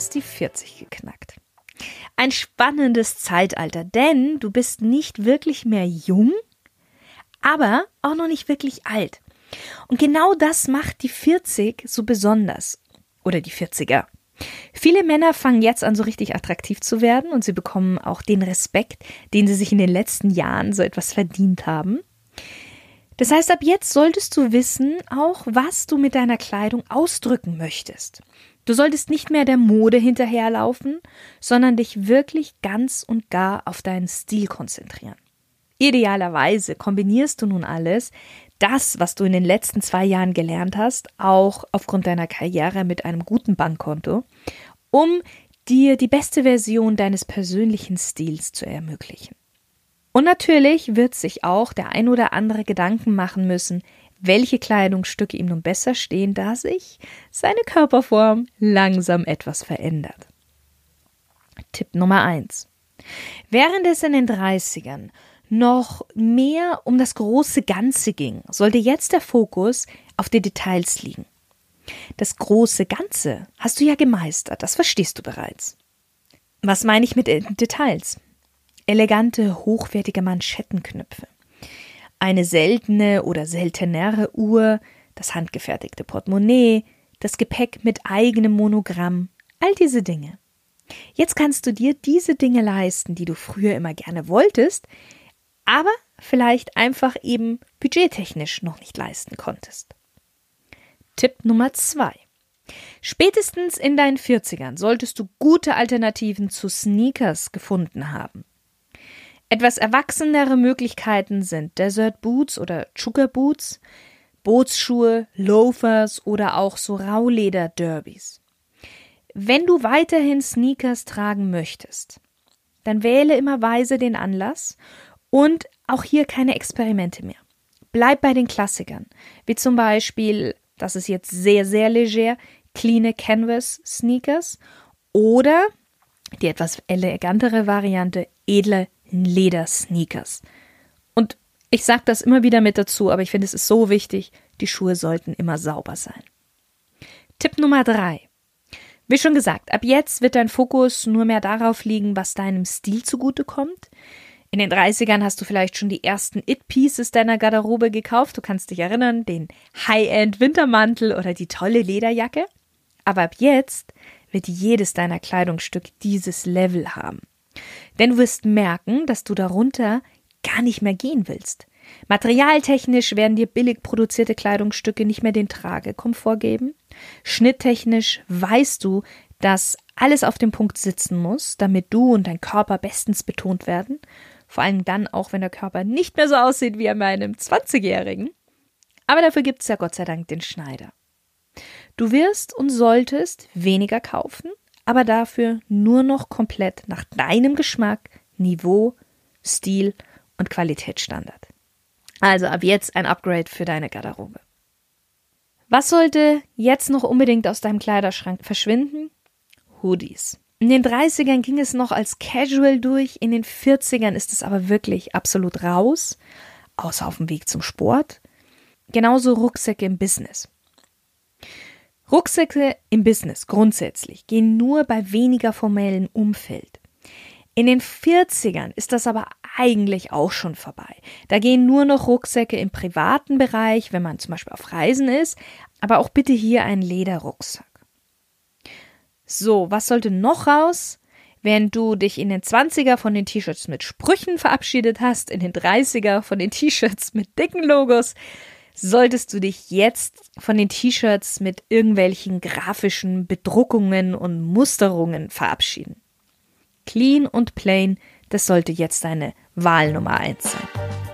hast die 40 geknackt. Ein spannendes Zeitalter, denn du bist nicht wirklich mehr jung, aber auch noch nicht wirklich alt. Und genau das macht die 40 so besonders. Oder die 40er. Viele Männer fangen jetzt an, so richtig attraktiv zu werden und sie bekommen auch den Respekt, den sie sich in den letzten Jahren so etwas verdient haben. Das heißt, ab jetzt solltest du wissen auch, was du mit deiner Kleidung ausdrücken möchtest. Du solltest nicht mehr der Mode hinterherlaufen, sondern dich wirklich ganz und gar auf deinen Stil konzentrieren. Idealerweise kombinierst du nun alles, das, was du in den letzten zwei Jahren gelernt hast, auch aufgrund deiner Karriere mit einem guten Bankkonto, um dir die beste Version deines persönlichen Stils zu ermöglichen. Und natürlich wird sich auch der ein oder andere Gedanken machen müssen, welche Kleidungsstücke ihm nun besser stehen, da sich seine Körperform langsam etwas verändert. Tipp Nummer eins: Während es in den 30ern noch mehr um das große Ganze ging, sollte jetzt der Fokus auf die Details liegen. Das große Ganze hast du ja gemeistert, das verstehst du bereits. Was meine ich mit Details? Elegante, hochwertige Manschettenknöpfe, eine seltene oder seltenere Uhr, das handgefertigte Portemonnaie, das Gepäck mit eigenem Monogramm, all diese Dinge. Jetzt kannst du dir diese Dinge leisten, die du früher immer gerne wolltest, aber vielleicht einfach eben budgettechnisch noch nicht leisten konntest. Tipp Nummer zwei. Spätestens in deinen 40ern solltest du gute Alternativen zu Sneakers gefunden haben. Etwas erwachsenere Möglichkeiten sind Desert Boots oder Sugar Boots, Bootsschuhe, Loafers oder auch so Rauleder-Derbys. Wenn du weiterhin Sneakers tragen möchtest, dann wähle immer weise den Anlass und auch hier keine Experimente mehr. Bleib bei den Klassikern, wie zum Beispiel, das ist jetzt sehr, sehr leger, clean Canvas Sneakers oder die etwas elegantere Variante, edle Ledersneakers. Und ich sage das immer wieder mit dazu, aber ich finde, es ist so wichtig, die Schuhe sollten immer sauber sein. Tipp Nummer drei. Wie schon gesagt, ab jetzt wird dein Fokus nur mehr darauf liegen, was deinem Stil zugutekommt. In den 30ern hast du vielleicht schon die ersten It-Pieces deiner Garderobe gekauft. Du kannst dich erinnern, den High-End-Wintermantel oder die tolle Lederjacke. Aber ab jetzt wird jedes deiner Kleidungsstück dieses Level haben. Denn du wirst merken, dass du darunter gar nicht mehr gehen willst. Materialtechnisch werden dir billig produzierte Kleidungsstücke nicht mehr den Tragekomfort geben. Schnitttechnisch weißt du, dass alles auf dem Punkt sitzen muss, damit du und dein Körper bestens betont werden. Vor allem dann auch, wenn der Körper nicht mehr so aussieht wie an meinem 20-Jährigen. Aber dafür gibt es ja Gott sei Dank den Schneider. Du wirst und solltest weniger kaufen, aber dafür nur noch komplett nach deinem Geschmack, Niveau, Stil und Qualitätsstandard. Also ab jetzt ein Upgrade für deine Garderobe. Was sollte jetzt noch unbedingt aus deinem Kleiderschrank verschwinden? Hoodies. In den 30ern ging es noch als Casual durch, in den 40ern ist es aber wirklich absolut raus, außer auf dem Weg zum Sport. Genauso Rucksäcke im Business. Rucksäcke im Business grundsätzlich gehen nur bei weniger formellen Umfeld. In den 40ern ist das aber eigentlich auch schon vorbei. Da gehen nur noch Rucksäcke im privaten Bereich, wenn man zum Beispiel auf Reisen ist, aber auch bitte hier ein Lederrucksack. So, was sollte noch raus? Während du dich in den 20er von den T-Shirts mit Sprüchen verabschiedet hast, in den 30er von den T-Shirts mit dicken Logos, solltest du dich jetzt von den T-Shirts mit irgendwelchen grafischen Bedruckungen und Musterungen verabschieden. Clean und plain, das sollte jetzt deine Wahl Nummer eins sein.